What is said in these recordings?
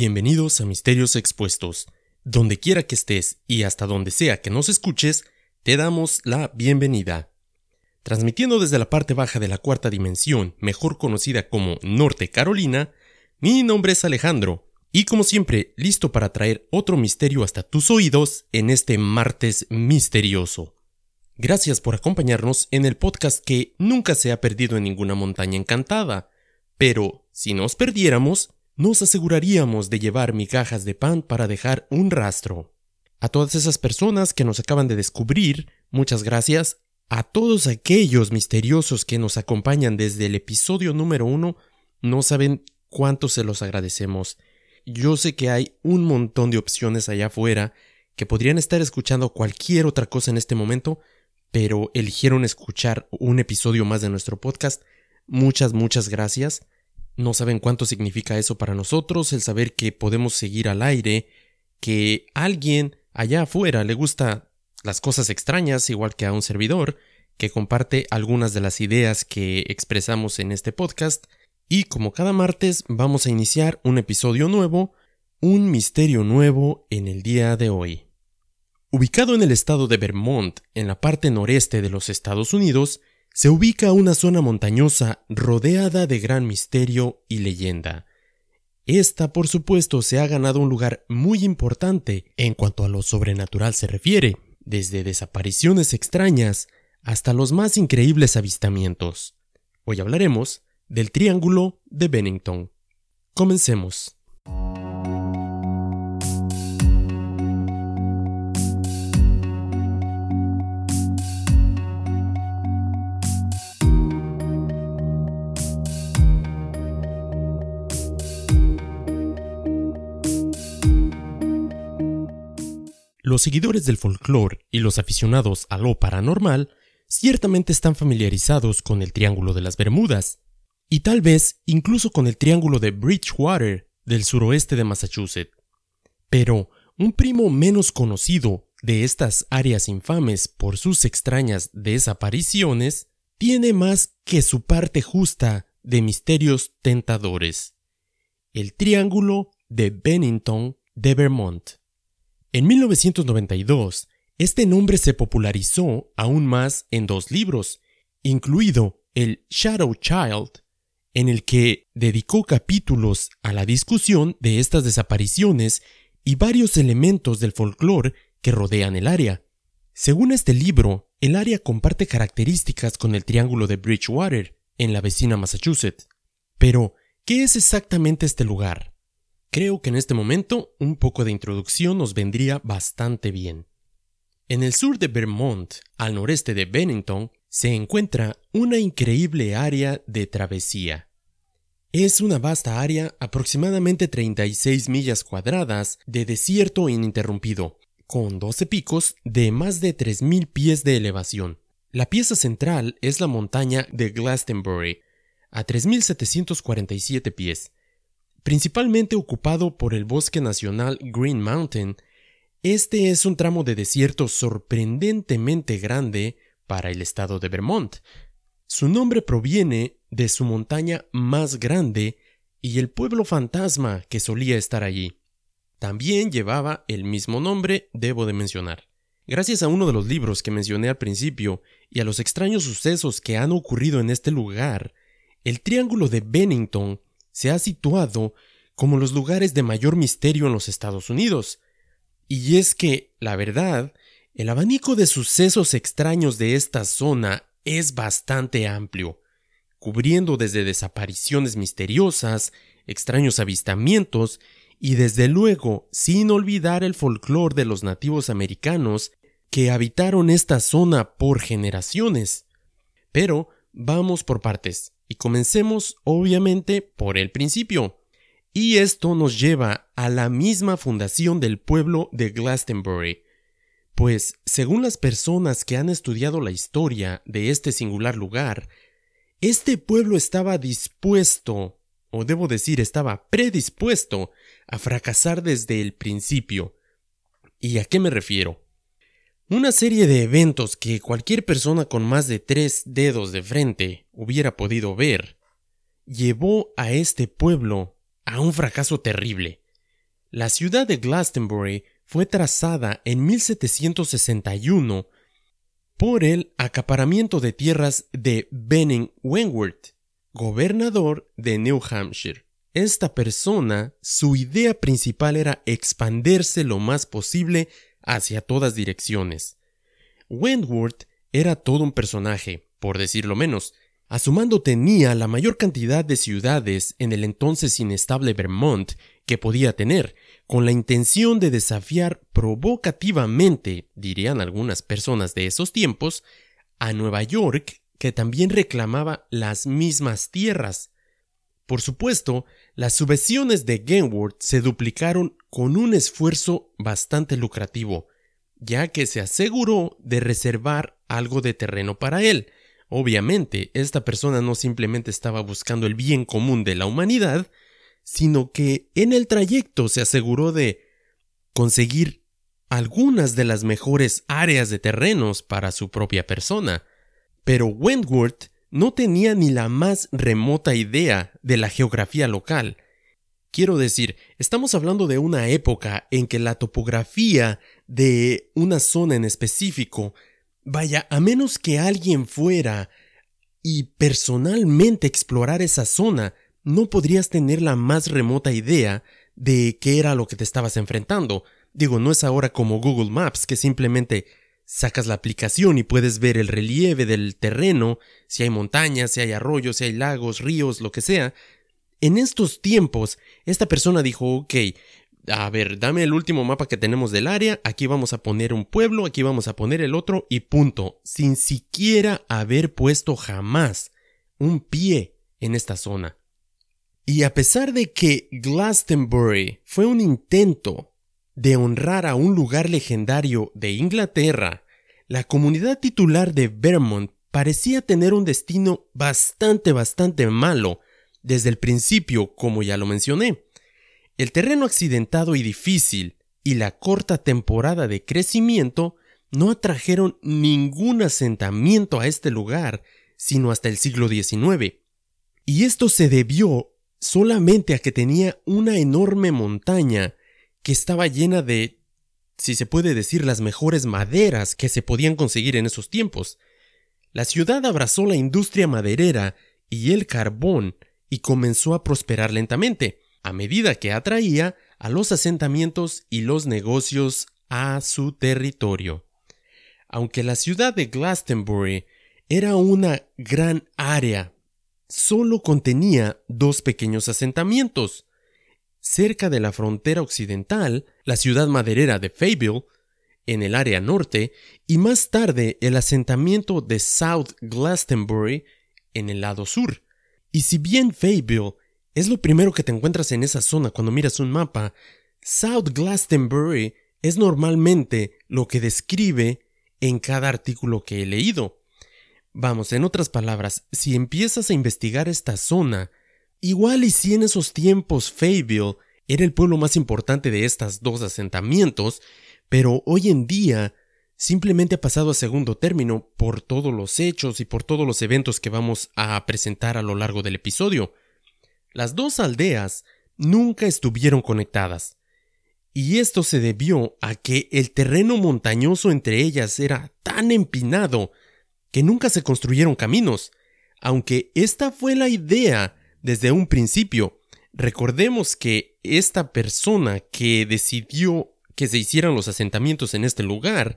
Bienvenidos a Misterios Expuestos. Donde quiera que estés y hasta donde sea que nos escuches, te damos la bienvenida. Transmitiendo desde la parte baja de la cuarta dimensión, mejor conocida como Norte Carolina, mi nombre es Alejandro, y como siempre, listo para traer otro misterio hasta tus oídos en este martes misterioso. Gracias por acompañarnos en el podcast que nunca se ha perdido en ninguna montaña encantada, pero si nos perdiéramos, nos aseguraríamos de llevar migajas de pan para dejar un rastro. A todas esas personas que nos acaban de descubrir, muchas gracias. A todos aquellos misteriosos que nos acompañan desde el episodio número uno, no saben cuánto se los agradecemos. Yo sé que hay un montón de opciones allá afuera que podrían estar escuchando cualquier otra cosa en este momento, pero eligieron escuchar un episodio más de nuestro podcast. Muchas, muchas gracias. No saben cuánto significa eso para nosotros, el saber que podemos seguir al aire, que alguien allá afuera le gusta las cosas extrañas, igual que a un servidor, que comparte algunas de las ideas que expresamos en este podcast, y como cada martes vamos a iniciar un episodio nuevo, un misterio nuevo en el día de hoy. Ubicado en el estado de Vermont, en la parte noreste de los Estados Unidos, se ubica una zona montañosa rodeada de gran misterio y leyenda. Esta, por supuesto, se ha ganado un lugar muy importante en cuanto a lo sobrenatural se refiere, desde desapariciones extrañas hasta los más increíbles avistamientos. Hoy hablaremos del Triángulo de Bennington. Comencemos. Los seguidores del folclore y los aficionados a lo paranormal ciertamente están familiarizados con el Triángulo de las Bermudas, y tal vez incluso con el Triángulo de Bridgewater del suroeste de Massachusetts. Pero un primo menos conocido de estas áreas infames por sus extrañas desapariciones tiene más que su parte justa de misterios tentadores. El Triángulo de Bennington de Vermont. En 1992, este nombre se popularizó aún más en dos libros, incluido el Shadow Child, en el que dedicó capítulos a la discusión de estas desapariciones y varios elementos del folclore que rodean el área. Según este libro, el área comparte características con el Triángulo de Bridgewater, en la vecina Massachusetts. Pero, ¿qué es exactamente este lugar? Creo que en este momento un poco de introducción nos vendría bastante bien. En el sur de Vermont, al noreste de Bennington, se encuentra una increíble área de travesía. Es una vasta área, aproximadamente 36 millas cuadradas, de desierto ininterrumpido, con 12 picos de más de 3.000 pies de elevación. La pieza central es la montaña de Glastonbury, a 3.747 pies, Principalmente ocupado por el bosque nacional Green Mountain, este es un tramo de desierto sorprendentemente grande para el estado de Vermont. Su nombre proviene de su montaña más grande y el pueblo fantasma que solía estar allí. También llevaba el mismo nombre, debo de mencionar. Gracias a uno de los libros que mencioné al principio y a los extraños sucesos que han ocurrido en este lugar, el Triángulo de Bennington se ha situado como los lugares de mayor misterio en los Estados Unidos. Y es que, la verdad, el abanico de sucesos extraños de esta zona es bastante amplio, cubriendo desde desapariciones misteriosas, extraños avistamientos y desde luego sin olvidar el folclore de los nativos americanos que habitaron esta zona por generaciones. Pero vamos por partes. Y comencemos obviamente por el principio. Y esto nos lleva a la misma fundación del pueblo de Glastonbury. Pues, según las personas que han estudiado la historia de este singular lugar, este pueblo estaba dispuesto, o debo decir, estaba predispuesto a fracasar desde el principio. ¿Y a qué me refiero? Una serie de eventos que cualquier persona con más de tres dedos de frente hubiera podido ver, llevó a este pueblo a un fracaso terrible. La ciudad de Glastonbury fue trazada en 1761 por el acaparamiento de tierras de Benning Wentworth, gobernador de New Hampshire. Esta persona, su idea principal era expandirse lo más posible hacia todas direcciones. Wentworth era todo un personaje, por decirlo menos. A su mando tenía la mayor cantidad de ciudades en el entonces inestable Vermont que podía tener, con la intención de desafiar provocativamente, dirían algunas personas de esos tiempos, a Nueva York, que también reclamaba las mismas tierras. Por supuesto, las subvenciones de Genworth se duplicaron con un esfuerzo bastante lucrativo, ya que se aseguró de reservar algo de terreno para él. Obviamente, esta persona no simplemente estaba buscando el bien común de la humanidad, sino que en el trayecto se aseguró de conseguir algunas de las mejores áreas de terrenos para su propia persona. Pero Wentworth no tenía ni la más remota idea de la geografía local. Quiero decir, estamos hablando de una época en que la topografía de una zona en específico, vaya, a menos que alguien fuera y personalmente explorar esa zona, no podrías tener la más remota idea de qué era lo que te estabas enfrentando. Digo, no es ahora como Google Maps, que simplemente sacas la aplicación y puedes ver el relieve del terreno, si hay montañas, si hay arroyos, si hay lagos, ríos, lo que sea. En estos tiempos, esta persona dijo, ok, a ver, dame el último mapa que tenemos del área, aquí vamos a poner un pueblo, aquí vamos a poner el otro y punto, sin siquiera haber puesto jamás un pie en esta zona. Y a pesar de que Glastonbury fue un intento de honrar a un lugar legendario de Inglaterra, la comunidad titular de Vermont parecía tener un destino bastante, bastante malo desde el principio, como ya lo mencioné. El terreno accidentado y difícil y la corta temporada de crecimiento no atrajeron ningún asentamiento a este lugar sino hasta el siglo XIX. Y esto se debió solamente a que tenía una enorme montaña que estaba llena de, si se puede decir, las mejores maderas que se podían conseguir en esos tiempos. La ciudad abrazó la industria maderera y el carbón y comenzó a prosperar lentamente, a medida que atraía a los asentamientos y los negocios a su territorio. Aunque la ciudad de Glastonbury era una gran área solo contenía dos pequeños asentamientos. Cerca de la frontera occidental, la ciudad maderera de Fayetteville, en el área norte, y más tarde el asentamiento de South Glastonbury, en el lado sur. Y si bien Fayetteville es lo primero que te encuentras en esa zona cuando miras un mapa, South Glastonbury es normalmente lo que describe en cada artículo que he leído. Vamos, en otras palabras, si empiezas a investigar esta zona, igual y si en esos tiempos Fayetteville era el pueblo más importante de estos dos asentamientos, pero hoy en día simplemente ha pasado a segundo término por todos los hechos y por todos los eventos que vamos a presentar a lo largo del episodio. Las dos aldeas nunca estuvieron conectadas, y esto se debió a que el terreno montañoso entre ellas era tan empinado que nunca se construyeron caminos, aunque esta fue la idea desde un principio. Recordemos que esta persona que decidió que se hicieran los asentamientos en este lugar,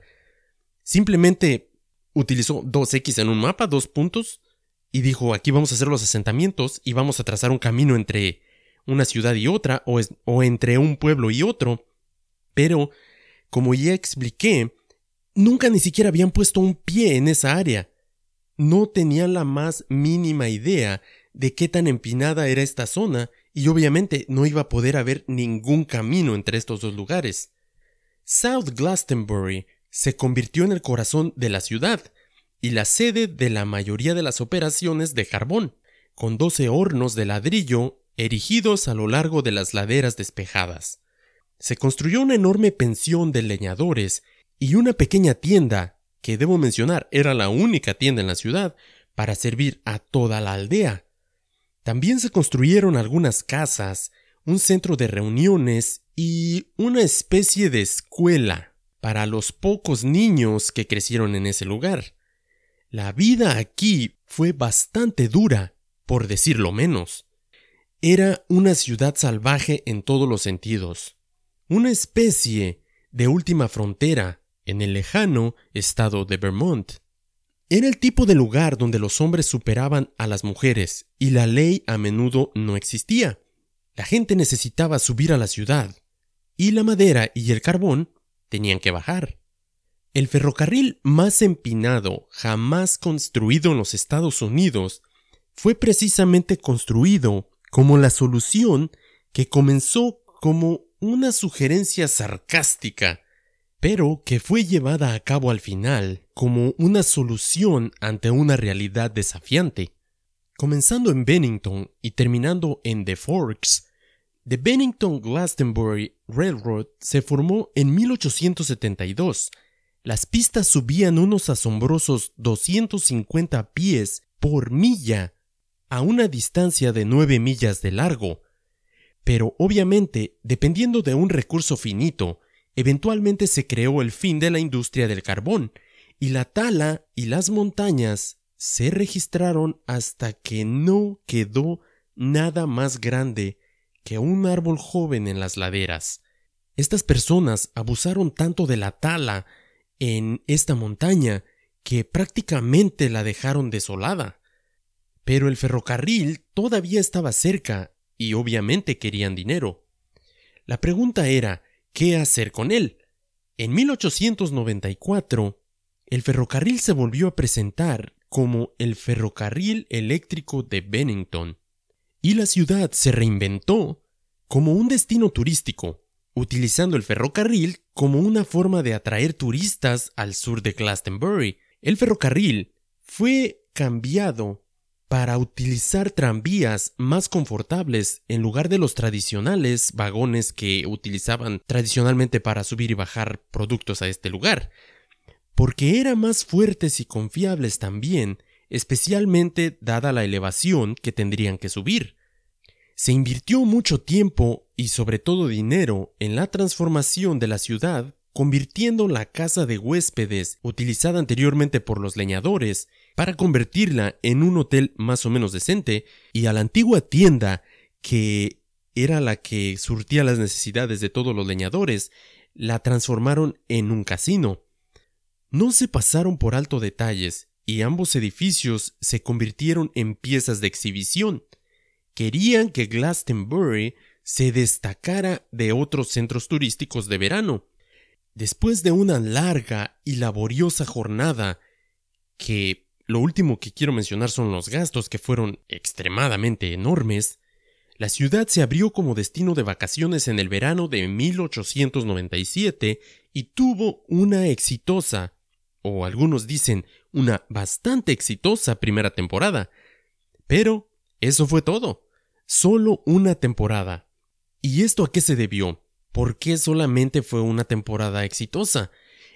simplemente utilizó dos X en un mapa, dos puntos, y dijo aquí vamos a hacer los asentamientos y vamos a trazar un camino entre una ciudad y otra o, o entre un pueblo y otro. Pero, como ya expliqué, nunca ni siquiera habían puesto un pie en esa área. No tenían la más mínima idea de qué tan empinada era esta zona y obviamente no iba a poder haber ningún camino entre estos dos lugares. South Glastonbury se convirtió en el corazón de la ciudad y la sede de la mayoría de las operaciones de carbón, con doce hornos de ladrillo erigidos a lo largo de las laderas despejadas. Se construyó una enorme pensión de leñadores y una pequeña tienda, que debo mencionar era la única tienda en la ciudad, para servir a toda la aldea. También se construyeron algunas casas, un centro de reuniones y una especie de escuela para los pocos niños que crecieron en ese lugar. La vida aquí fue bastante dura, por decirlo menos. Era una ciudad salvaje en todos los sentidos, una especie de última frontera en el lejano estado de Vermont. Era el tipo de lugar donde los hombres superaban a las mujeres y la ley a menudo no existía. La gente necesitaba subir a la ciudad y la madera y el carbón tenían que bajar. El ferrocarril más empinado jamás construido en los Estados Unidos fue precisamente construido como la solución que comenzó como una sugerencia sarcástica, pero que fue llevada a cabo al final como una solución ante una realidad desafiante. Comenzando en Bennington y terminando en The Forks, The Bennington Glastonbury Railroad se formó en 1872. Las pistas subían unos asombrosos 250 pies por milla a una distancia de 9 millas de largo. Pero obviamente, dependiendo de un recurso finito, eventualmente se creó el fin de la industria del carbón, y la tala y las montañas se registraron hasta que no quedó nada más grande que un árbol joven en las laderas. Estas personas abusaron tanto de la tala en esta montaña que prácticamente la dejaron desolada. Pero el ferrocarril todavía estaba cerca y obviamente querían dinero. La pregunta era, ¿qué hacer con él? En 1894, el ferrocarril se volvió a presentar como el ferrocarril eléctrico de Bennington y la ciudad se reinventó como un destino turístico, utilizando el ferrocarril como una forma de atraer turistas al sur de Glastonbury. El ferrocarril fue cambiado para utilizar tranvías más confortables en lugar de los tradicionales vagones que utilizaban tradicionalmente para subir y bajar productos a este lugar, porque eran más fuertes y confiables también especialmente dada la elevación que tendrían que subir. Se invirtió mucho tiempo y sobre todo dinero en la transformación de la ciudad, convirtiendo la casa de huéspedes utilizada anteriormente por los leñadores para convertirla en un hotel más o menos decente y a la antigua tienda que era la que surtía las necesidades de todos los leñadores, la transformaron en un casino. No se pasaron por alto detalles y ambos edificios se convirtieron en piezas de exhibición. Querían que Glastonbury se destacara de otros centros turísticos de verano. Después de una larga y laboriosa jornada, que lo último que quiero mencionar son los gastos que fueron extremadamente enormes, la ciudad se abrió como destino de vacaciones en el verano de 1897 y tuvo una exitosa o algunos dicen una bastante exitosa primera temporada. Pero eso fue todo. Solo una temporada. ¿Y esto a qué se debió? ¿Por qué solamente fue una temporada exitosa?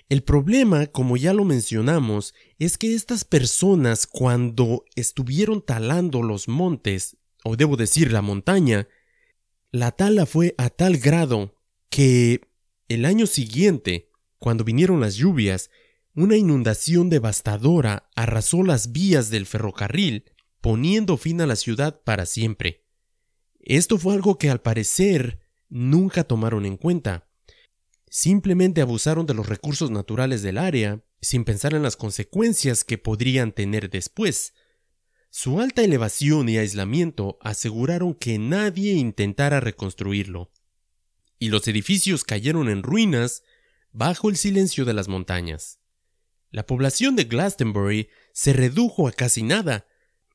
El problema, como ya lo mencionamos, es que estas personas cuando estuvieron talando los montes, o debo decir la montaña, la tala fue a tal grado que el año siguiente, cuando vinieron las lluvias, una inundación devastadora arrasó las vías del ferrocarril, poniendo fin a la ciudad para siempre. Esto fue algo que al parecer nunca tomaron en cuenta. Simplemente abusaron de los recursos naturales del área, sin pensar en las consecuencias que podrían tener después. Su alta elevación y aislamiento aseguraron que nadie intentara reconstruirlo. Y los edificios cayeron en ruinas bajo el silencio de las montañas. La población de Glastonbury se redujo a casi nada.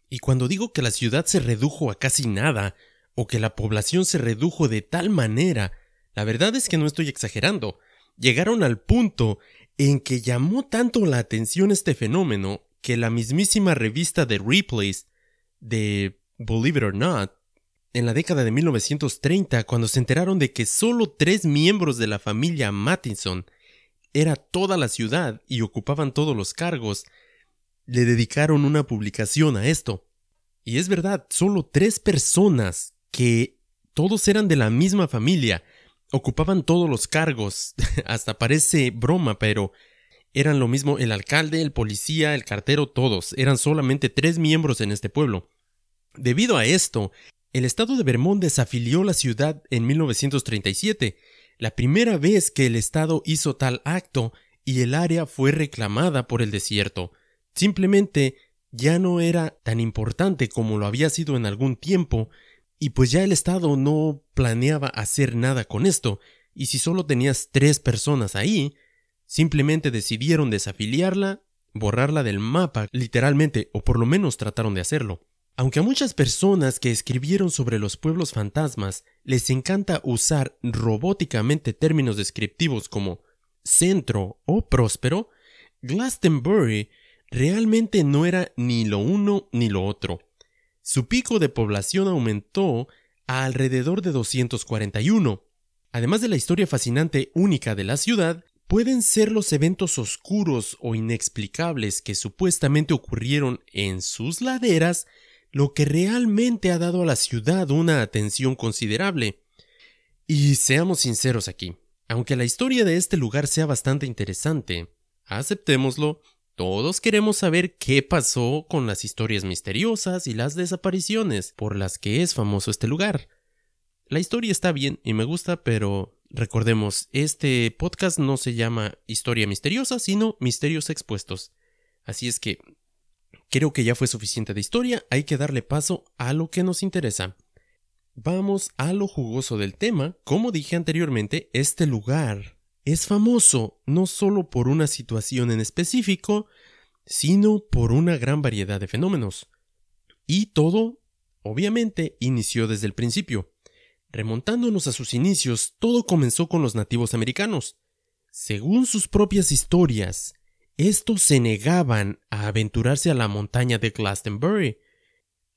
Y cuando digo que la ciudad se redujo a casi nada, o que la población se redujo de tal manera, la verdad es que no estoy exagerando. Llegaron al punto en que llamó tanto la atención este fenómeno que la mismísima revista de Replays de Believe It or Not, en la década de 1930, cuando se enteraron de que solo tres miembros de la familia Mattinson era toda la ciudad y ocupaban todos los cargos, le dedicaron una publicación a esto. Y es verdad, solo tres personas que todos eran de la misma familia, ocupaban todos los cargos, hasta parece broma, pero eran lo mismo el alcalde, el policía, el cartero, todos, eran solamente tres miembros en este pueblo. Debido a esto, el estado de Vermont desafilió la ciudad en 1937, la primera vez que el estado hizo tal acto y el área fue reclamada por el desierto. Simplemente ya no era tan importante como lo había sido en algún tiempo, y pues ya el Estado no planeaba hacer nada con esto, y si solo tenías tres personas ahí, simplemente decidieron desafiliarla, borrarla del mapa, literalmente, o por lo menos trataron de hacerlo. Aunque a muchas personas que escribieron sobre los pueblos fantasmas les encanta usar robóticamente términos descriptivos como centro o próspero, Glastonbury realmente no era ni lo uno ni lo otro. Su pico de población aumentó a alrededor de 241. Además de la historia fascinante única de la ciudad, pueden ser los eventos oscuros o inexplicables que supuestamente ocurrieron en sus laderas lo que realmente ha dado a la ciudad una atención considerable. Y seamos sinceros aquí, aunque la historia de este lugar sea bastante interesante, aceptémoslo, todos queremos saber qué pasó con las historias misteriosas y las desapariciones por las que es famoso este lugar. La historia está bien y me gusta, pero recordemos, este podcast no se llama Historia Misteriosa, sino Misterios Expuestos. Así es que creo que ya fue suficiente de historia, hay que darle paso a lo que nos interesa. Vamos a lo jugoso del tema. Como dije anteriormente, este lugar es famoso no solo por una situación en específico, sino por una gran variedad de fenómenos. Y todo, obviamente, inició desde el principio. Remontándonos a sus inicios, todo comenzó con los nativos americanos. Según sus propias historias, estos se negaban a aventurarse a la montaña de Glastonbury.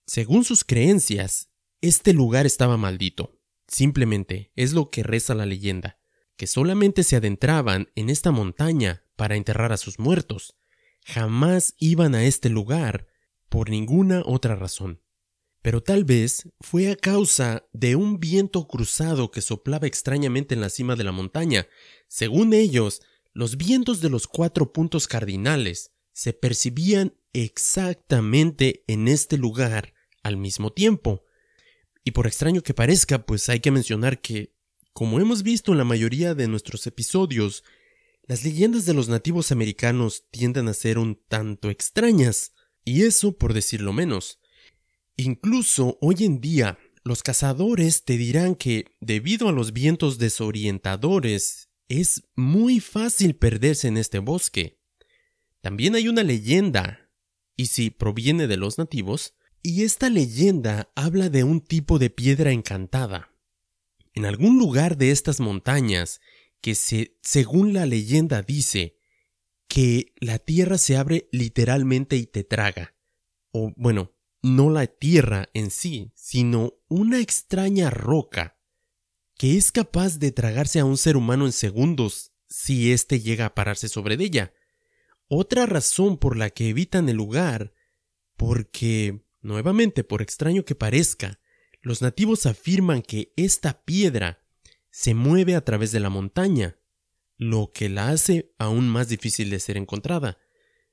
Según sus creencias, este lugar estaba maldito. Simplemente es lo que reza la leyenda que solamente se adentraban en esta montaña para enterrar a sus muertos. Jamás iban a este lugar por ninguna otra razón. Pero tal vez fue a causa de un viento cruzado que soplaba extrañamente en la cima de la montaña. Según ellos, los vientos de los cuatro puntos cardinales se percibían exactamente en este lugar al mismo tiempo. Y por extraño que parezca, pues hay que mencionar que como hemos visto en la mayoría de nuestros episodios, las leyendas de los nativos americanos tienden a ser un tanto extrañas, y eso por decirlo menos. Incluso hoy en día, los cazadores te dirán que, debido a los vientos desorientadores, es muy fácil perderse en este bosque. También hay una leyenda, y si proviene de los nativos, y esta leyenda habla de un tipo de piedra encantada, en algún lugar de estas montañas que se, según la leyenda dice que la tierra se abre literalmente y te traga. O bueno, no la tierra en sí, sino una extraña roca que es capaz de tragarse a un ser humano en segundos si éste llega a pararse sobre ella. Otra razón por la que evitan el lugar, porque, nuevamente, por extraño que parezca, los nativos afirman que esta piedra se mueve a través de la montaña, lo que la hace aún más difícil de ser encontrada.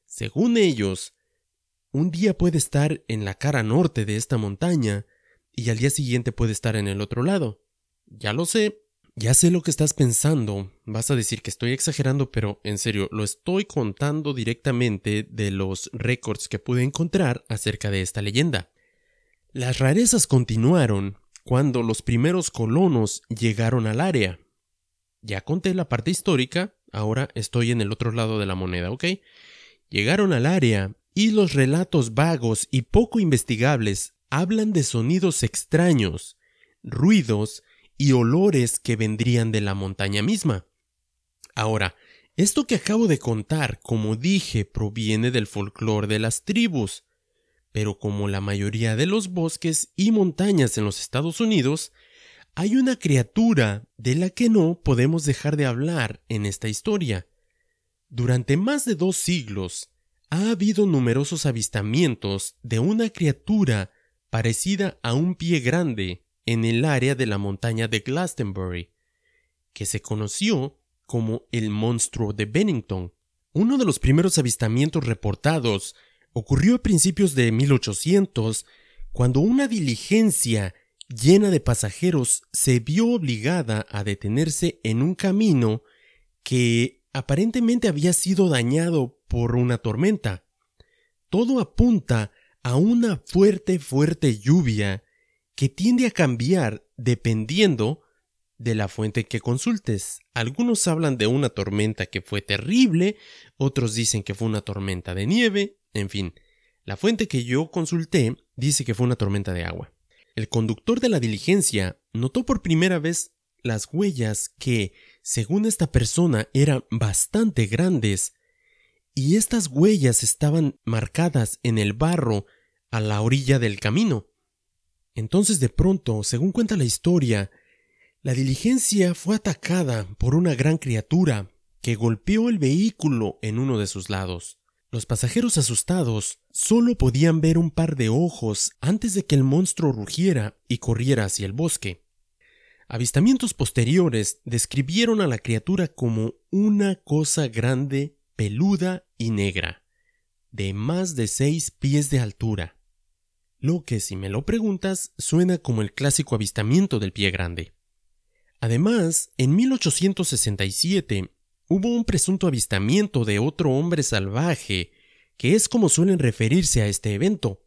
Según ellos, un día puede estar en la cara norte de esta montaña y al día siguiente puede estar en el otro lado. Ya lo sé, ya sé lo que estás pensando. Vas a decir que estoy exagerando, pero en serio, lo estoy contando directamente de los récords que pude encontrar acerca de esta leyenda. Las rarezas continuaron cuando los primeros colonos llegaron al área. Ya conté la parte histórica, ahora estoy en el otro lado de la moneda, ¿ok? Llegaron al área y los relatos vagos y poco investigables hablan de sonidos extraños, ruidos y olores que vendrían de la montaña misma. Ahora, esto que acabo de contar, como dije, proviene del folclore de las tribus, pero como la mayoría de los bosques y montañas en los Estados Unidos, hay una criatura de la que no podemos dejar de hablar en esta historia. Durante más de dos siglos ha habido numerosos avistamientos de una criatura parecida a un pie grande en el área de la montaña de Glastonbury. que se conoció como el monstruo de Bennington. Uno de los primeros avistamientos reportados ocurrió a principios de 1800 cuando una diligencia llena de pasajeros se vio obligada a detenerse en un camino que aparentemente había sido dañado por una tormenta. Todo apunta a una fuerte, fuerte lluvia que tiende a cambiar dependiendo de la fuente que consultes. Algunos hablan de una tormenta que fue terrible, otros dicen que fue una tormenta de nieve, en fin, la fuente que yo consulté dice que fue una tormenta de agua. El conductor de la diligencia notó por primera vez las huellas que, según esta persona, eran bastante grandes, y estas huellas estaban marcadas en el barro a la orilla del camino. Entonces de pronto, según cuenta la historia, la diligencia fue atacada por una gran criatura que golpeó el vehículo en uno de sus lados. Los pasajeros asustados solo podían ver un par de ojos antes de que el monstruo rugiera y corriera hacia el bosque. Avistamientos posteriores describieron a la criatura como una cosa grande, peluda y negra, de más de seis pies de altura. Lo que, si me lo preguntas, suena como el clásico avistamiento del pie grande. Además, en 1867 hubo un presunto avistamiento de otro hombre salvaje, que es como suelen referirse a este evento,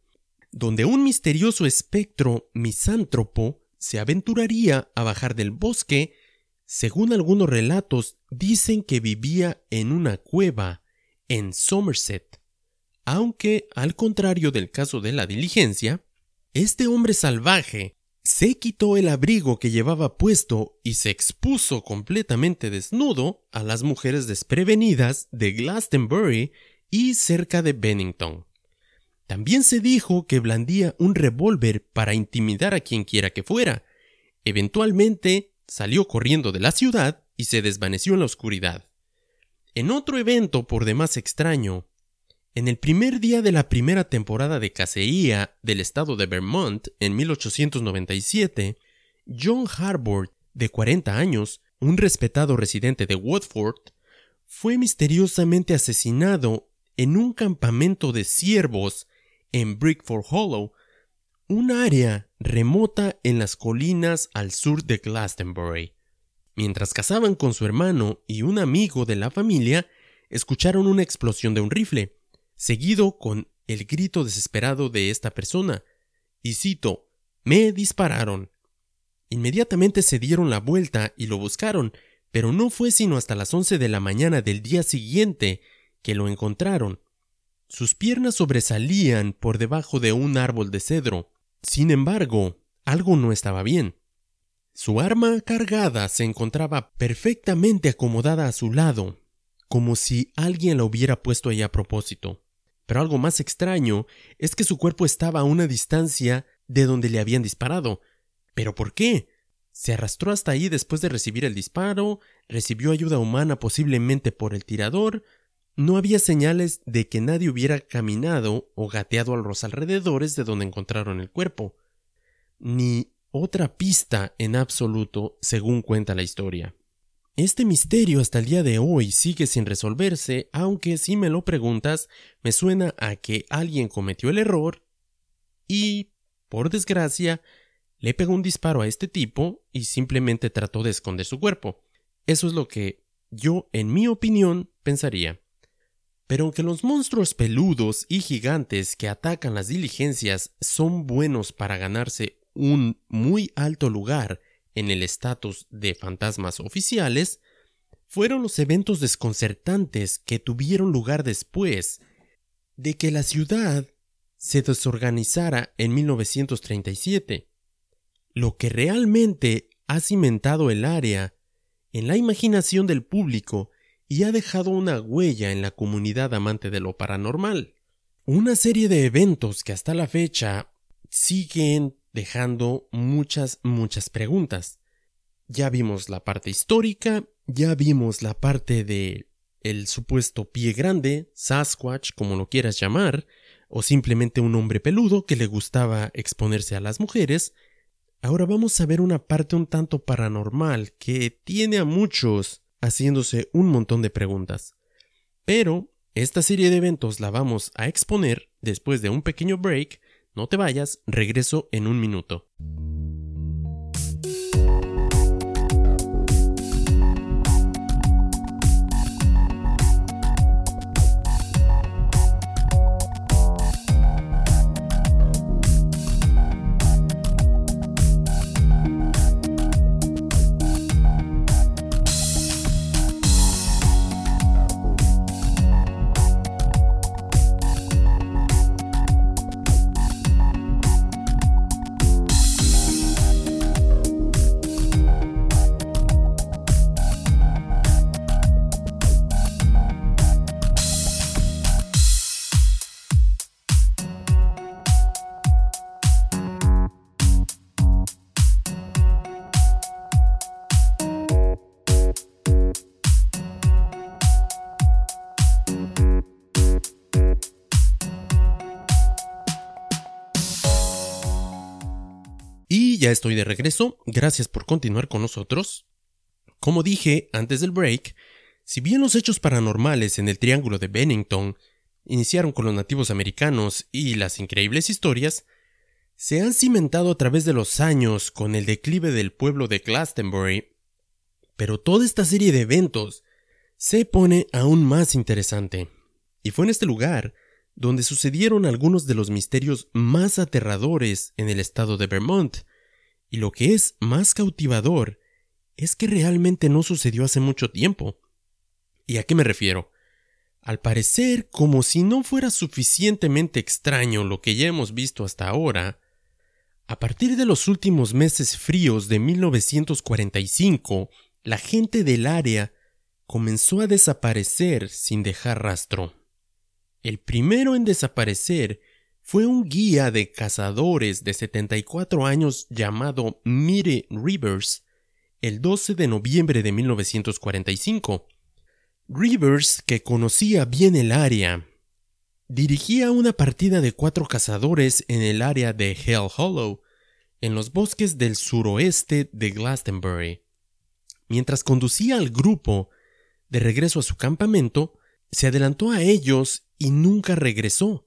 donde un misterioso espectro misántropo se aventuraría a bajar del bosque, según algunos relatos dicen que vivía en una cueva en Somerset, aunque al contrario del caso de la diligencia, este hombre salvaje se quitó el abrigo que llevaba puesto y se expuso completamente desnudo a las mujeres desprevenidas de Glastonbury y cerca de Bennington. También se dijo que blandía un revólver para intimidar a quien quiera que fuera. Eventualmente salió corriendo de la ciudad y se desvaneció en la oscuridad. En otro evento por demás extraño, en el primer día de la primera temporada de cacería del estado de Vermont en 1897, John Harbord, de 40 años, un respetado residente de Watford, fue misteriosamente asesinado en un campamento de ciervos en Brickford Hollow, un área remota en las colinas al sur de Glastonbury. Mientras cazaban con su hermano y un amigo de la familia, escucharon una explosión de un rifle seguido con el grito desesperado de esta persona, y cito, me dispararon. Inmediatamente se dieron la vuelta y lo buscaron, pero no fue sino hasta las once de la mañana del día siguiente que lo encontraron. Sus piernas sobresalían por debajo de un árbol de cedro. Sin embargo, algo no estaba bien. Su arma cargada se encontraba perfectamente acomodada a su lado, como si alguien la hubiera puesto ahí a propósito. Pero algo más extraño es que su cuerpo estaba a una distancia de donde le habían disparado. ¿Pero por qué? Se arrastró hasta ahí después de recibir el disparo, recibió ayuda humana posiblemente por el tirador, no había señales de que nadie hubiera caminado o gateado a los alrededores de donde encontraron el cuerpo, ni otra pista en absoluto según cuenta la historia. Este misterio hasta el día de hoy sigue sin resolverse, aunque si me lo preguntas, me suena a que alguien cometió el error y, por desgracia, le pegó un disparo a este tipo y simplemente trató de esconder su cuerpo. Eso es lo que yo, en mi opinión, pensaría. Pero aunque los monstruos peludos y gigantes que atacan las diligencias son buenos para ganarse un muy alto lugar en el estatus de fantasmas oficiales fueron los eventos desconcertantes que tuvieron lugar después de que la ciudad se desorganizara en 1937, lo que realmente ha cimentado el área en la imaginación del público y ha dejado una huella en la comunidad amante de lo paranormal. Una serie de eventos que hasta la fecha siguen dejando muchas, muchas preguntas. Ya vimos la parte histórica, ya vimos la parte de el supuesto pie grande, Sasquatch, como lo quieras llamar, o simplemente un hombre peludo que le gustaba exponerse a las mujeres. ahora vamos a ver una parte un tanto paranormal que tiene a muchos haciéndose un montón de preguntas. Pero esta serie de eventos la vamos a exponer después de un pequeño break. No te vayas, regreso en un minuto. Ya estoy de regreso, gracias por continuar con nosotros. Como dije antes del break, si bien los hechos paranormales en el Triángulo de Bennington iniciaron con los nativos americanos y las increíbles historias, se han cimentado a través de los años con el declive del pueblo de Glastonbury, pero toda esta serie de eventos se pone aún más interesante. Y fue en este lugar donde sucedieron algunos de los misterios más aterradores en el estado de Vermont, y lo que es más cautivador es que realmente no sucedió hace mucho tiempo. ¿Y a qué me refiero? Al parecer, como si no fuera suficientemente extraño lo que ya hemos visto hasta ahora, a partir de los últimos meses fríos de 1945, la gente del área comenzó a desaparecer sin dejar rastro. El primero en desaparecer fue un guía de cazadores de 74 años llamado Mire Rivers el 12 de noviembre de 1945. Rivers, que conocía bien el área, dirigía una partida de cuatro cazadores en el área de Hell Hollow, en los bosques del suroeste de Glastonbury. Mientras conducía al grupo de regreso a su campamento, se adelantó a ellos y nunca regresó.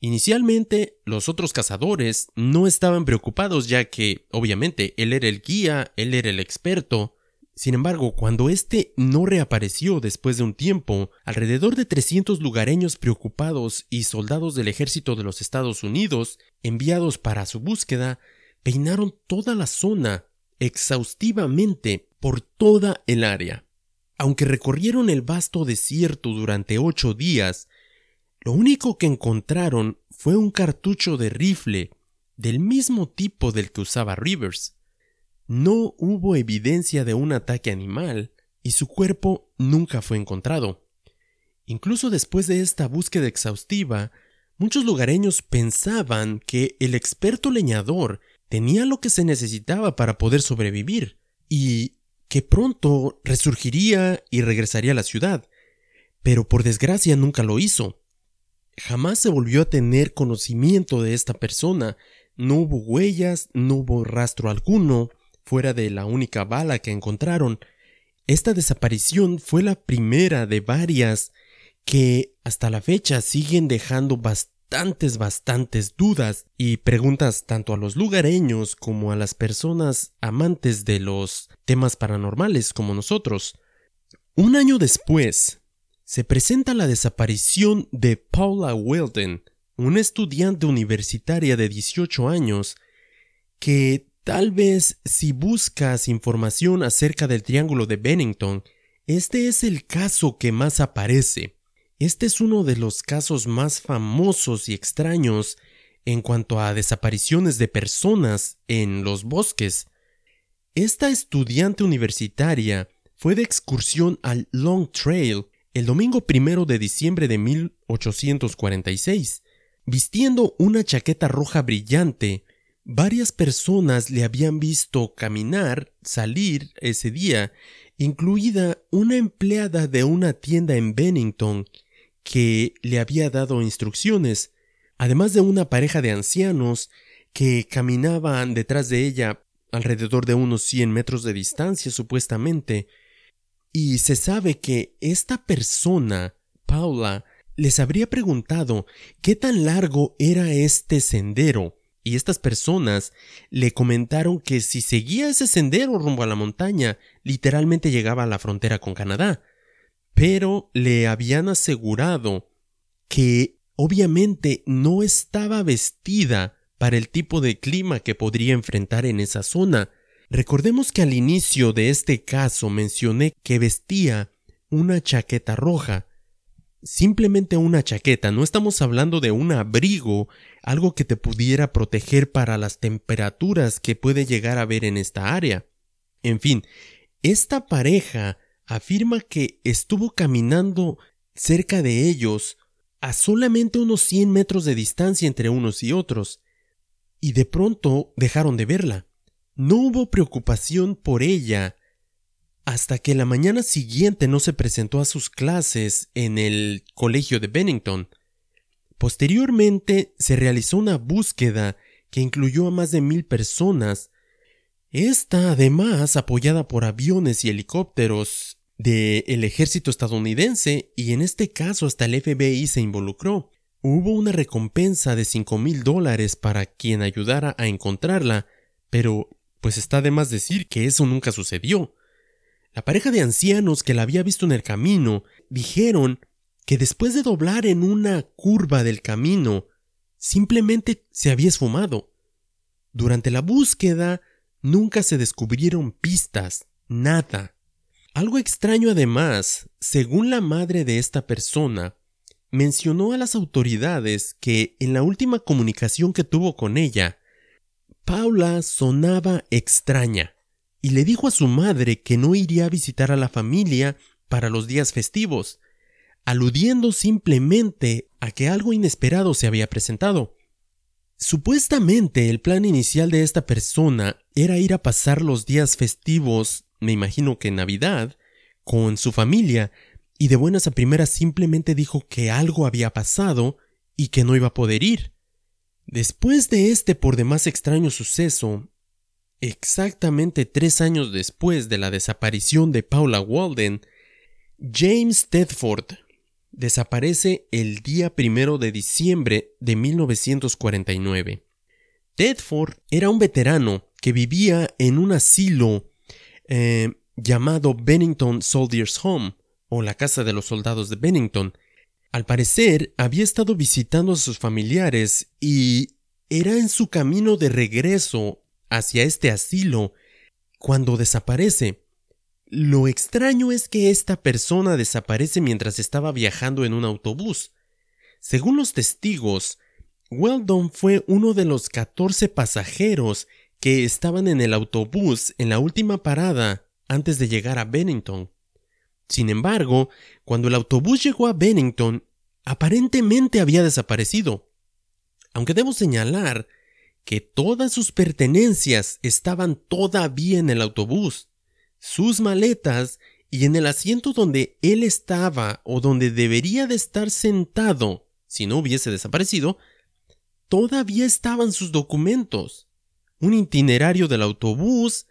Inicialmente, los otros cazadores no estaban preocupados ya que, obviamente, él era el guía, él era el experto. Sin embargo, cuando éste no reapareció después de un tiempo, alrededor de 300 lugareños preocupados y soldados del ejército de los Estados Unidos, enviados para su búsqueda, peinaron toda la zona exhaustivamente por toda el área. Aunque recorrieron el vasto desierto durante ocho días, lo único que encontraron fue un cartucho de rifle del mismo tipo del que usaba Rivers. No hubo evidencia de un ataque animal y su cuerpo nunca fue encontrado. Incluso después de esta búsqueda exhaustiva, muchos lugareños pensaban que el experto leñador tenía lo que se necesitaba para poder sobrevivir y que pronto resurgiría y regresaría a la ciudad, pero por desgracia nunca lo hizo. Jamás se volvió a tener conocimiento de esta persona. No hubo huellas, no hubo rastro alguno, fuera de la única bala que encontraron. Esta desaparición fue la primera de varias que hasta la fecha siguen dejando bastantes, bastantes dudas y preguntas tanto a los lugareños como a las personas amantes de los temas paranormales como nosotros. Un año después, se presenta la desaparición de Paula Weldon, una estudiante universitaria de 18 años que tal vez si buscas información acerca del Triángulo de Bennington, este es el caso que más aparece. Este es uno de los casos más famosos y extraños en cuanto a desapariciones de personas en los bosques. Esta estudiante universitaria fue de excursión al Long Trail el domingo primero de diciembre de 1846. Vistiendo una chaqueta roja brillante, varias personas le habían visto caminar, salir ese día, incluida una empleada de una tienda en Bennington que le había dado instrucciones, además de una pareja de ancianos que caminaban detrás de ella alrededor de unos 100 metros de distancia supuestamente, y se sabe que esta persona, Paula, les habría preguntado qué tan largo era este sendero, y estas personas le comentaron que si seguía ese sendero rumbo a la montaña, literalmente llegaba a la frontera con Canadá, pero le habían asegurado que obviamente no estaba vestida para el tipo de clima que podría enfrentar en esa zona. Recordemos que al inicio de este caso mencioné que vestía una chaqueta roja. Simplemente una chaqueta, no estamos hablando de un abrigo, algo que te pudiera proteger para las temperaturas que puede llegar a haber en esta área. En fin, esta pareja afirma que estuvo caminando cerca de ellos a solamente unos 100 metros de distancia entre unos y otros, y de pronto dejaron de verla. No hubo preocupación por ella hasta que la mañana siguiente no se presentó a sus clases en el colegio de Bennington. Posteriormente se realizó una búsqueda que incluyó a más de mil personas. Esta, además, apoyada por aviones y helicópteros del ejército estadounidense y en este caso hasta el FBI se involucró. Hubo una recompensa de cinco mil dólares para quien ayudara a encontrarla, pero pues está de más decir que eso nunca sucedió. La pareja de ancianos que la había visto en el camino dijeron que después de doblar en una curva del camino, simplemente se había esfumado. Durante la búsqueda nunca se descubrieron pistas, nada. Algo extraño además, según la madre de esta persona, mencionó a las autoridades que en la última comunicación que tuvo con ella, Paula sonaba extraña y le dijo a su madre que no iría a visitar a la familia para los días festivos, aludiendo simplemente a que algo inesperado se había presentado. Supuestamente el plan inicial de esta persona era ir a pasar los días festivos me imagino que Navidad, con su familia, y de buenas a primeras simplemente dijo que algo había pasado y que no iba a poder ir. Después de este por demás extraño suceso, exactamente tres años después de la desaparición de Paula Walden, James Tedford desaparece el día primero de diciembre de 1949. Tedford era un veterano que vivía en un asilo eh, llamado Bennington Soldiers Home, o la casa de los soldados de Bennington. Al parecer, había estado visitando a sus familiares y era en su camino de regreso hacia este asilo cuando desaparece. Lo extraño es que esta persona desaparece mientras estaba viajando en un autobús. Según los testigos, Weldon fue uno de los 14 pasajeros que estaban en el autobús en la última parada antes de llegar a Bennington. Sin embargo, cuando el autobús llegó a Bennington, aparentemente había desaparecido. Aunque debo señalar que todas sus pertenencias estaban todavía en el autobús, sus maletas y en el asiento donde él estaba o donde debería de estar sentado si no hubiese desaparecido, todavía estaban sus documentos un itinerario del autobús,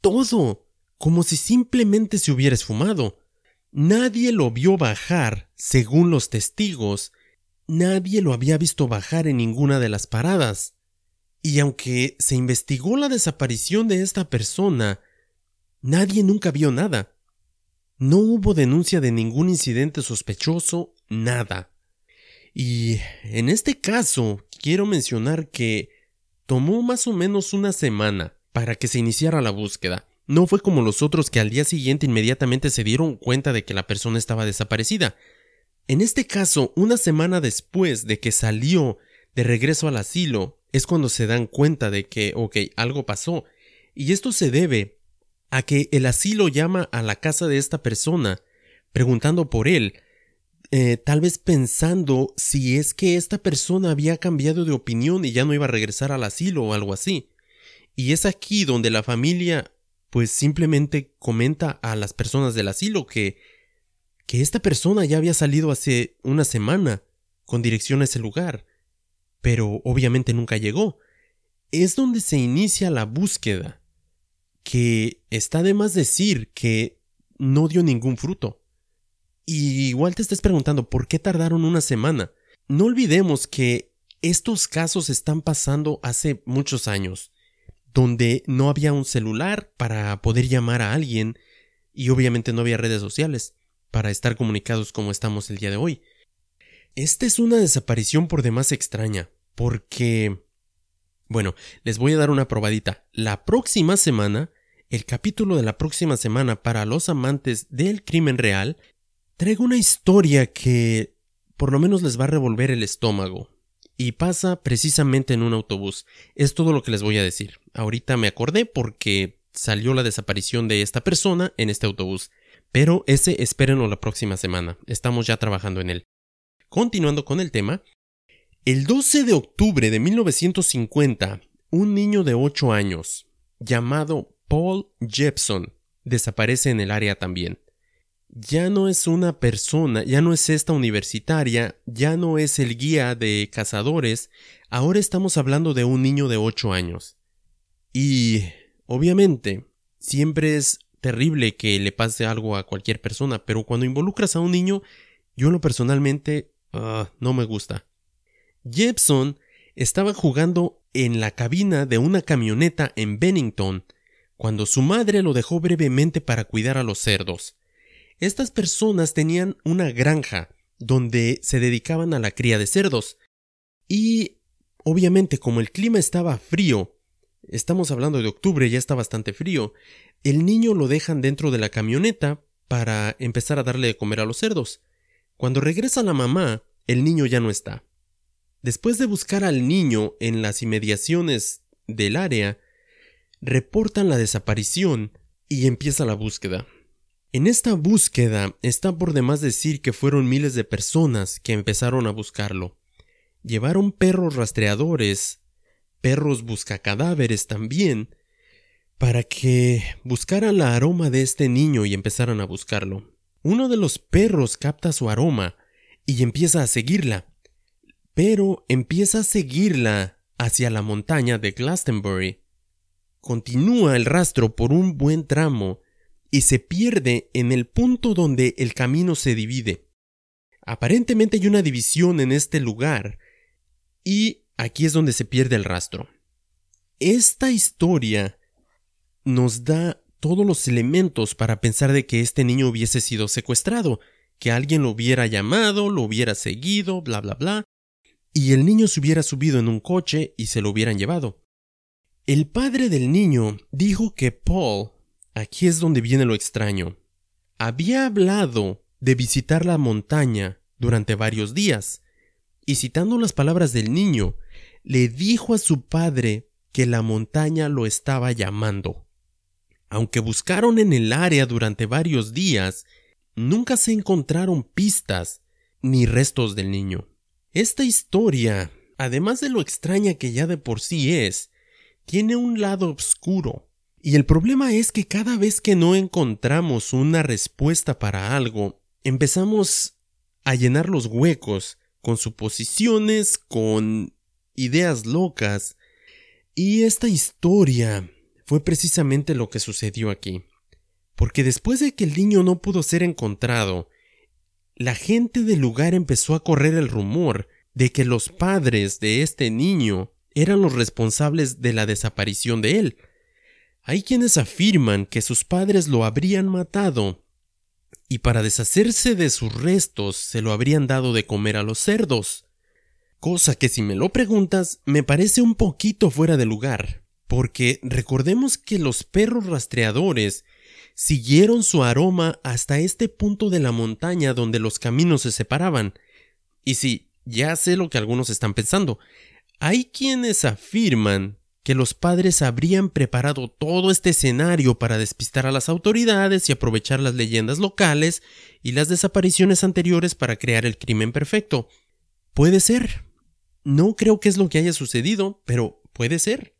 todo, como si simplemente se hubiera esfumado. Nadie lo vio bajar, según los testigos, nadie lo había visto bajar en ninguna de las paradas. Y aunque se investigó la desaparición de esta persona, nadie nunca vio nada. No hubo denuncia de ningún incidente sospechoso, nada. Y en este caso, quiero mencionar que Tomó más o menos una semana para que se iniciara la búsqueda. No fue como los otros que al día siguiente inmediatamente se dieron cuenta de que la persona estaba desaparecida. En este caso, una semana después de que salió de regreso al asilo, es cuando se dan cuenta de que, ok, algo pasó. Y esto se debe a que el asilo llama a la casa de esta persona, preguntando por él, eh, tal vez pensando si es que esta persona había cambiado de opinión y ya no iba a regresar al asilo o algo así. Y es aquí donde la familia pues simplemente comenta a las personas del asilo que que esta persona ya había salido hace una semana con dirección a ese lugar, pero obviamente nunca llegó. es donde se inicia la búsqueda, que está de más decir que no dio ningún fruto. Y igual te estés preguntando por qué tardaron una semana. No olvidemos que estos casos están pasando hace muchos años, donde no había un celular para poder llamar a alguien y obviamente no había redes sociales para estar comunicados como estamos el día de hoy. Esta es una desaparición por demás extraña, porque... Bueno, les voy a dar una probadita. La próxima semana, el capítulo de la próxima semana para los amantes del crimen real, traigo una historia que por lo menos les va a revolver el estómago. Y pasa precisamente en un autobús. Es todo lo que les voy a decir. Ahorita me acordé porque salió la desaparición de esta persona en este autobús. Pero ese espérenlo la próxima semana. Estamos ya trabajando en él. Continuando con el tema, el 12 de octubre de 1950, un niño de 8 años, llamado Paul Jepson, desaparece en el área también. Ya no es una persona, ya no es esta universitaria, ya no es el guía de cazadores, ahora estamos hablando de un niño de 8 años. Y, obviamente, siempre es terrible que le pase algo a cualquier persona, pero cuando involucras a un niño, yo lo personalmente Ah, no me gusta. Jepson estaba jugando en la cabina de una camioneta en Bennington cuando su madre lo dejó brevemente para cuidar a los cerdos. Estas personas tenían una granja donde se dedicaban a la cría de cerdos. Y obviamente como el clima estaba frío, estamos hablando de octubre, ya está bastante frío, el niño lo dejan dentro de la camioneta para empezar a darle de comer a los cerdos. Cuando regresa la mamá, el niño ya no está. Después de buscar al niño en las inmediaciones del área, reportan la desaparición y empieza la búsqueda. En esta búsqueda está por demás decir que fueron miles de personas que empezaron a buscarlo. Llevaron perros rastreadores, perros buscacadáveres también, para que buscaran la aroma de este niño y empezaran a buscarlo. Uno de los perros capta su aroma y empieza a seguirla, pero empieza a seguirla hacia la montaña de Glastonbury. Continúa el rastro por un buen tramo y se pierde en el punto donde el camino se divide. Aparentemente hay una división en este lugar y aquí es donde se pierde el rastro. Esta historia nos da todos los elementos para pensar de que este niño hubiese sido secuestrado, que alguien lo hubiera llamado, lo hubiera seguido, bla bla bla, y el niño se hubiera subido en un coche y se lo hubieran llevado. El padre del niño dijo que Paul, aquí es donde viene lo extraño, había hablado de visitar la montaña durante varios días, y citando las palabras del niño, le dijo a su padre que la montaña lo estaba llamando. Aunque buscaron en el área durante varios días, nunca se encontraron pistas ni restos del niño. Esta historia, además de lo extraña que ya de por sí es, tiene un lado oscuro. Y el problema es que cada vez que no encontramos una respuesta para algo, empezamos a llenar los huecos con suposiciones, con ideas locas. Y esta historia fue precisamente lo que sucedió aquí. Porque después de que el niño no pudo ser encontrado, la gente del lugar empezó a correr el rumor de que los padres de este niño eran los responsables de la desaparición de él. Hay quienes afirman que sus padres lo habrían matado y para deshacerse de sus restos se lo habrían dado de comer a los cerdos. Cosa que si me lo preguntas me parece un poquito fuera de lugar, porque recordemos que los perros rastreadores siguieron su aroma hasta este punto de la montaña donde los caminos se separaban. Y sí, ya sé lo que algunos están pensando. Hay quienes afirman que los padres habrían preparado todo este escenario para despistar a las autoridades y aprovechar las leyendas locales y las desapariciones anteriores para crear el crimen perfecto. Puede ser. No creo que es lo que haya sucedido, pero puede ser.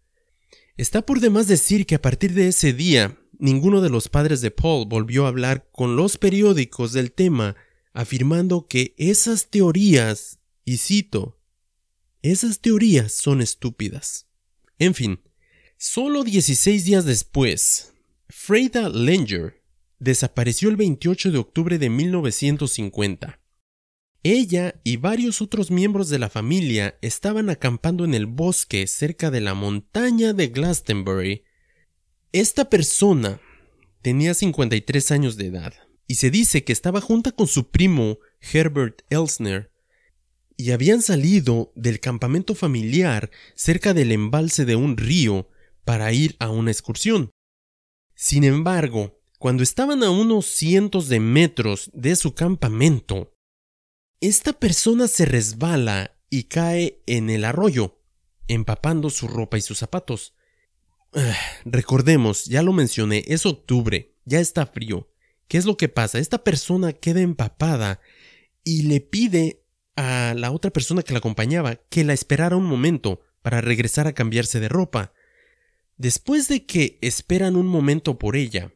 Está por demás decir que a partir de ese día, ninguno de los padres de Paul volvió a hablar con los periódicos del tema, afirmando que esas teorías, y cito, esas teorías son estúpidas. En fin, solo 16 días después, Freda Lenger desapareció el 28 de octubre de 1950. Ella y varios otros miembros de la familia estaban acampando en el bosque cerca de la montaña de Glastonbury. Esta persona tenía 53 años de edad y se dice que estaba junta con su primo Herbert Elsner y habían salido del campamento familiar cerca del embalse de un río para ir a una excursión. Sin embargo, cuando estaban a unos cientos de metros de su campamento, esta persona se resbala y cae en el arroyo, empapando su ropa y sus zapatos. Ah, recordemos, ya lo mencioné, es octubre, ya está frío. ¿Qué es lo que pasa? Esta persona queda empapada y le pide a la otra persona que la acompañaba que la esperara un momento para regresar a cambiarse de ropa. Después de que esperan un momento por ella,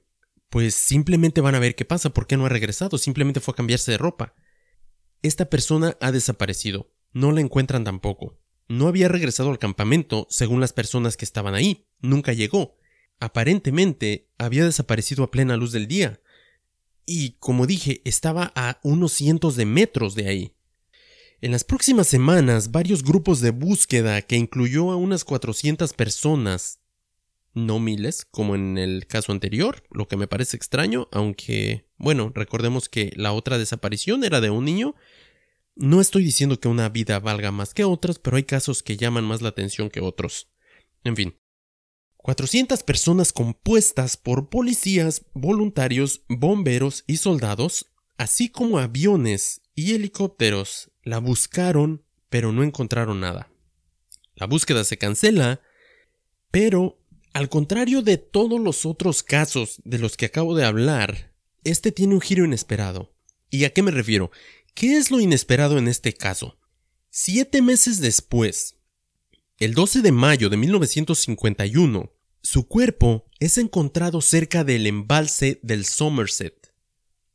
pues simplemente van a ver qué pasa, por qué no ha regresado, simplemente fue a cambiarse de ropa. Esta persona ha desaparecido, no la encuentran tampoco. No había regresado al campamento, según las personas que estaban ahí, nunca llegó. Aparentemente había desaparecido a plena luz del día. Y, como dije, estaba a unos cientos de metros de ahí. En las próximas semanas, varios grupos de búsqueda que incluyó a unas 400 personas no miles, como en el caso anterior, lo que me parece extraño, aunque, bueno, recordemos que la otra desaparición era de un niño. No estoy diciendo que una vida valga más que otras, pero hay casos que llaman más la atención que otros. En fin. 400 personas compuestas por policías, voluntarios, bomberos y soldados, así como aviones y helicópteros, la buscaron, pero no encontraron nada. La búsqueda se cancela, pero al contrario de todos los otros casos de los que acabo de hablar, este tiene un giro inesperado. ¿Y a qué me refiero? ¿Qué es lo inesperado en este caso? Siete meses después, el 12 de mayo de 1951, su cuerpo es encontrado cerca del embalse del Somerset,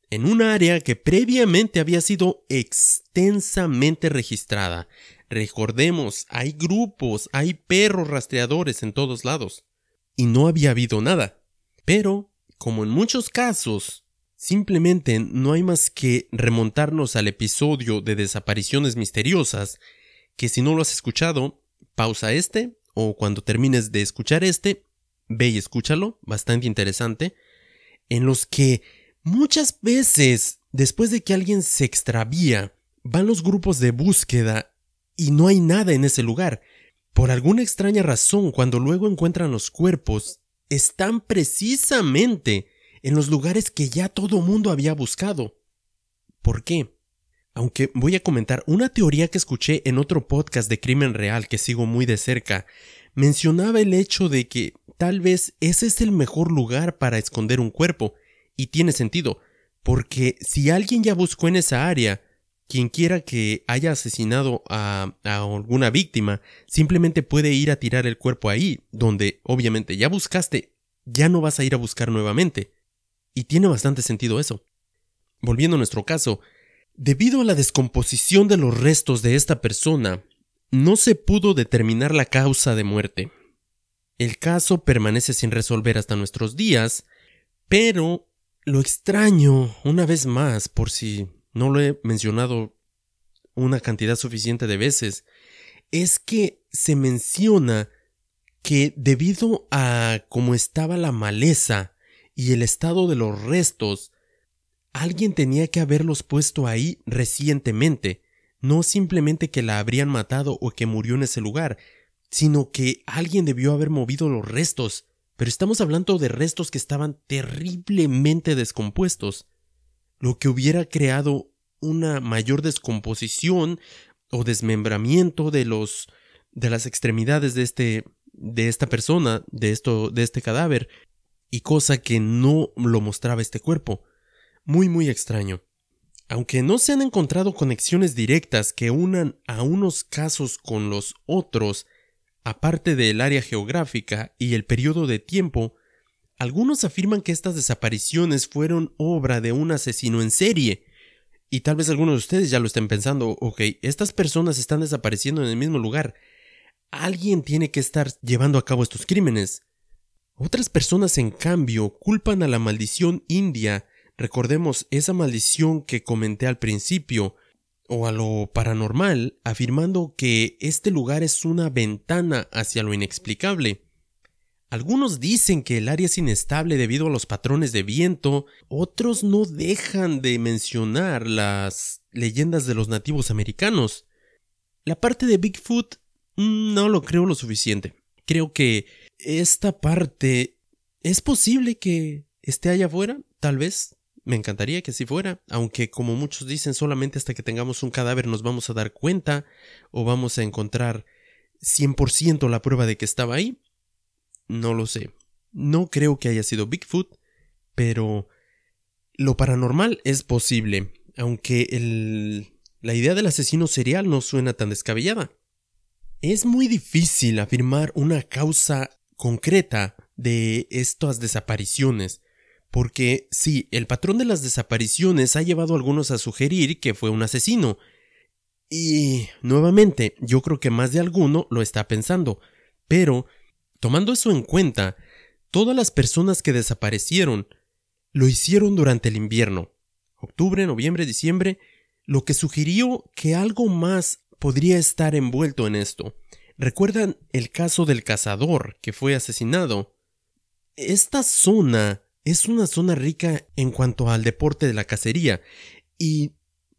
en un área que previamente había sido extensamente registrada. Recordemos, hay grupos, hay perros rastreadores en todos lados y no había habido nada. Pero, como en muchos casos, simplemente no hay más que remontarnos al episodio de desapariciones misteriosas, que si no lo has escuchado, pausa este, o cuando termines de escuchar este, ve y escúchalo, bastante interesante, en los que muchas veces, después de que alguien se extravía, van los grupos de búsqueda y no hay nada en ese lugar. Por alguna extraña razón, cuando luego encuentran los cuerpos, están precisamente en los lugares que ya todo mundo había buscado. ¿Por qué? Aunque voy a comentar una teoría que escuché en otro podcast de crimen real que sigo muy de cerca, mencionaba el hecho de que tal vez ese es el mejor lugar para esconder un cuerpo, y tiene sentido, porque si alguien ya buscó en esa área, quien quiera que haya asesinado a, alguna víctima simplemente puede ir a tirar el cuerpo ahí, donde obviamente ya buscaste, ya no vas a ir a buscar nuevamente. Y tiene bastante sentido eso. Volviendo a nuestro caso, debido a la descomposición de los restos de esta persona, no se pudo determinar la causa de muerte. El caso permanece sin resolver hasta nuestros días, pero lo extraño, una vez más, por si no lo he mencionado una cantidad suficiente de veces, es que se menciona que debido a cómo estaba la maleza y el estado de los restos, alguien tenía que haberlos puesto ahí recientemente, no simplemente que la habrían matado o que murió en ese lugar, sino que alguien debió haber movido los restos, pero estamos hablando de restos que estaban terriblemente descompuestos lo que hubiera creado una mayor descomposición o desmembramiento de los de las extremidades de este de esta persona, de esto de este cadáver, y cosa que no lo mostraba este cuerpo. Muy muy extraño. Aunque no se han encontrado conexiones directas que unan a unos casos con los otros, aparte del área geográfica y el periodo de tiempo, algunos afirman que estas desapariciones fueron obra de un asesino en serie. Y tal vez algunos de ustedes ya lo estén pensando, ok, estas personas están desapareciendo en el mismo lugar. alguien tiene que estar llevando a cabo estos crímenes. Otras personas, en cambio, culpan a la maldición india, recordemos esa maldición que comenté al principio, o a lo paranormal, afirmando que este lugar es una ventana hacia lo inexplicable. Algunos dicen que el área es inestable debido a los patrones de viento, otros no dejan de mencionar las leyendas de los nativos americanos. La parte de Bigfoot mm, no lo creo lo suficiente. Creo que esta parte es posible que esté allá afuera, tal vez. Me encantaría que así fuera, aunque como muchos dicen, solamente hasta que tengamos un cadáver nos vamos a dar cuenta o vamos a encontrar 100% la prueba de que estaba ahí. No lo sé. No creo que haya sido Bigfoot, pero lo paranormal es posible, aunque la idea del asesino serial no suena tan descabellada. Es muy difícil afirmar una causa concreta de estas desapariciones, porque sí, el patrón de las desapariciones ha llevado a algunos a sugerir que fue un asesino. Y nuevamente, yo creo que más de alguno lo está pensando, pero Tomando eso en cuenta, todas las personas que desaparecieron lo hicieron durante el invierno, octubre, noviembre, diciembre, lo que sugirió que algo más podría estar envuelto en esto. ¿Recuerdan el caso del cazador que fue asesinado? Esta zona es una zona rica en cuanto al deporte de la cacería y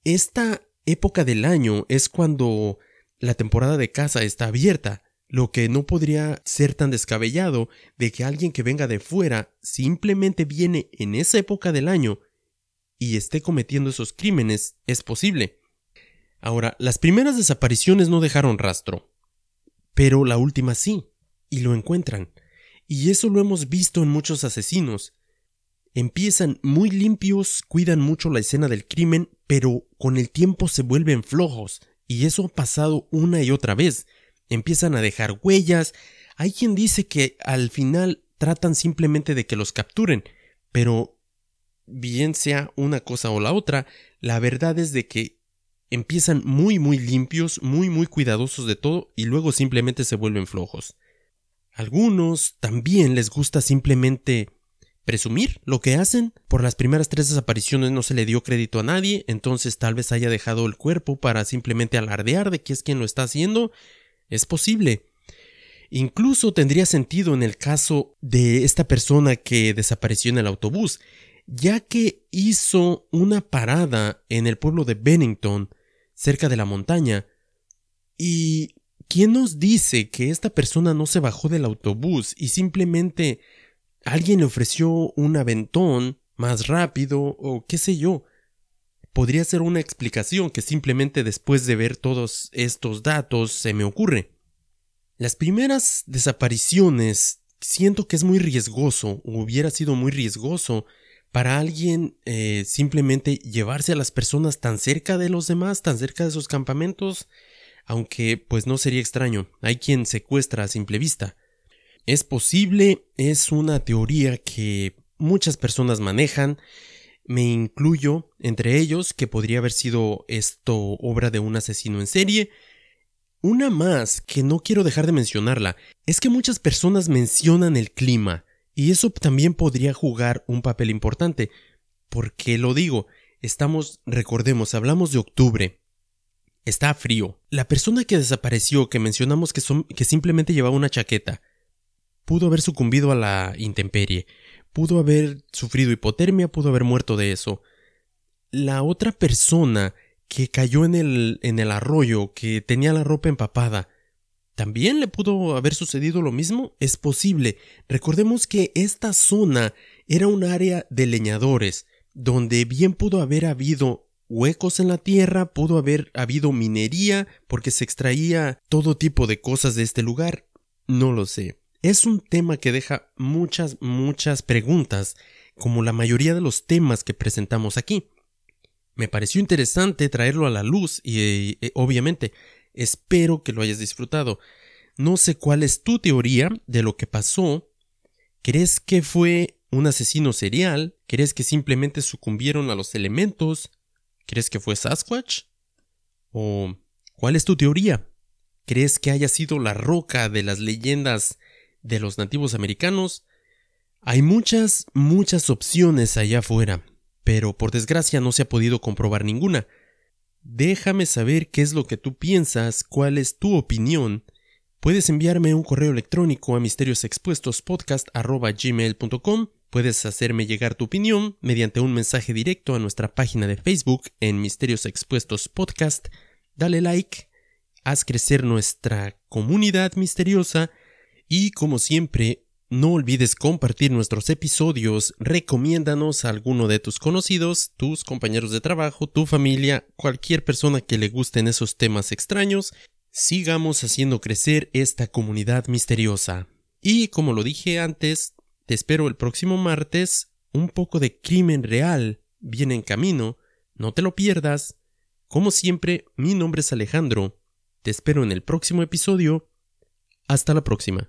esta época del año es cuando la temporada de caza está abierta. Lo que no podría ser tan descabellado de que alguien que venga de fuera simplemente viene en esa época del año y esté cometiendo esos crímenes es posible. Ahora, las primeras desapariciones no dejaron rastro, pero la última sí, y lo encuentran. Y eso lo hemos visto en muchos asesinos. Empiezan muy limpios, cuidan mucho la escena del crimen, pero con el tiempo se vuelven flojos, y eso ha pasado una y otra vez empiezan a dejar huellas. Hay quien dice que al final tratan simplemente de que los capturen, pero bien sea una cosa o la otra, la verdad es de que empiezan muy muy limpios, muy muy cuidadosos de todo y luego simplemente se vuelven flojos. Algunos también les gusta simplemente presumir lo que hacen. Por las primeras tres desapariciones no se le dio crédito a nadie, entonces tal vez haya dejado el cuerpo para simplemente alardear de que es quien lo está haciendo es posible. Incluso tendría sentido en el caso de esta persona que desapareció en el autobús, ya que hizo una parada en el pueblo de Bennington, cerca de la montaña. ¿Y quién nos dice que esta persona no se bajó del autobús y simplemente alguien le ofreció un aventón más rápido o qué sé yo? podría ser una explicación que simplemente después de ver todos estos datos se me ocurre. Las primeras desapariciones siento que es muy riesgoso, o hubiera sido muy riesgoso, para alguien eh, simplemente llevarse a las personas tan cerca de los demás, tan cerca de sus campamentos, aunque pues no sería extraño, hay quien secuestra a simple vista. Es posible, es una teoría que muchas personas manejan, me incluyo entre ellos que podría haber sido esto obra de un asesino en serie. Una más que no quiero dejar de mencionarla es que muchas personas mencionan el clima y eso también podría jugar un papel importante. ¿Por qué lo digo? Estamos, recordemos, hablamos de octubre. Está frío. La persona que desapareció, que mencionamos que, son, que simplemente llevaba una chaqueta, pudo haber sucumbido a la intemperie pudo haber sufrido hipotermia, pudo haber muerto de eso. La otra persona que cayó en el, en el arroyo, que tenía la ropa empapada, ¿también le pudo haber sucedido lo mismo? Es posible. Recordemos que esta zona era un área de leñadores, donde bien pudo haber habido huecos en la tierra, pudo haber habido minería, porque se extraía todo tipo de cosas de este lugar. No lo sé. Es un tema que deja muchas, muchas preguntas, como la mayoría de los temas que presentamos aquí. Me pareció interesante traerlo a la luz y, eh, obviamente espero que lo hayas disfrutado. No sé cuál es tu teoría de lo que pasó. ¿Crees que fue un asesino serial? ¿Crees que simplemente sucumbieron a los elementos? ¿Crees que fue Sasquatch? ¿O cuál es tu teoría? ¿Crees que haya sido la roca de las leyendas de los nativos americanos? Hay muchas, muchas opciones allá afuera, pero por desgracia no se ha podido comprobar ninguna. Déjame saber qué es lo que tú piensas, cuál es tu opinión. Puedes enviarme un correo electrónico a misteriosexpuestospodcast.gmail.com Puedes hacerme llegar tu opinión mediante un mensaje directo a nuestra página de Facebook en Misterios Expuestos Podcast. Dale like, haz crecer nuestra comunidad misteriosa y como siempre no olvides compartir nuestros episodios, recomiéndanos a alguno de tus conocidos, tus compañeros de trabajo, tu familia, cualquier persona que le gusten esos temas extraños. Sigamos haciendo crecer esta comunidad misteriosa. Y como lo dije antes, te espero el próximo martes. Un poco de crimen real viene en camino. No te lo pierdas. Como siempre, mi nombre es Alejandro. Te espero en el próximo episodio. Hasta la próxima.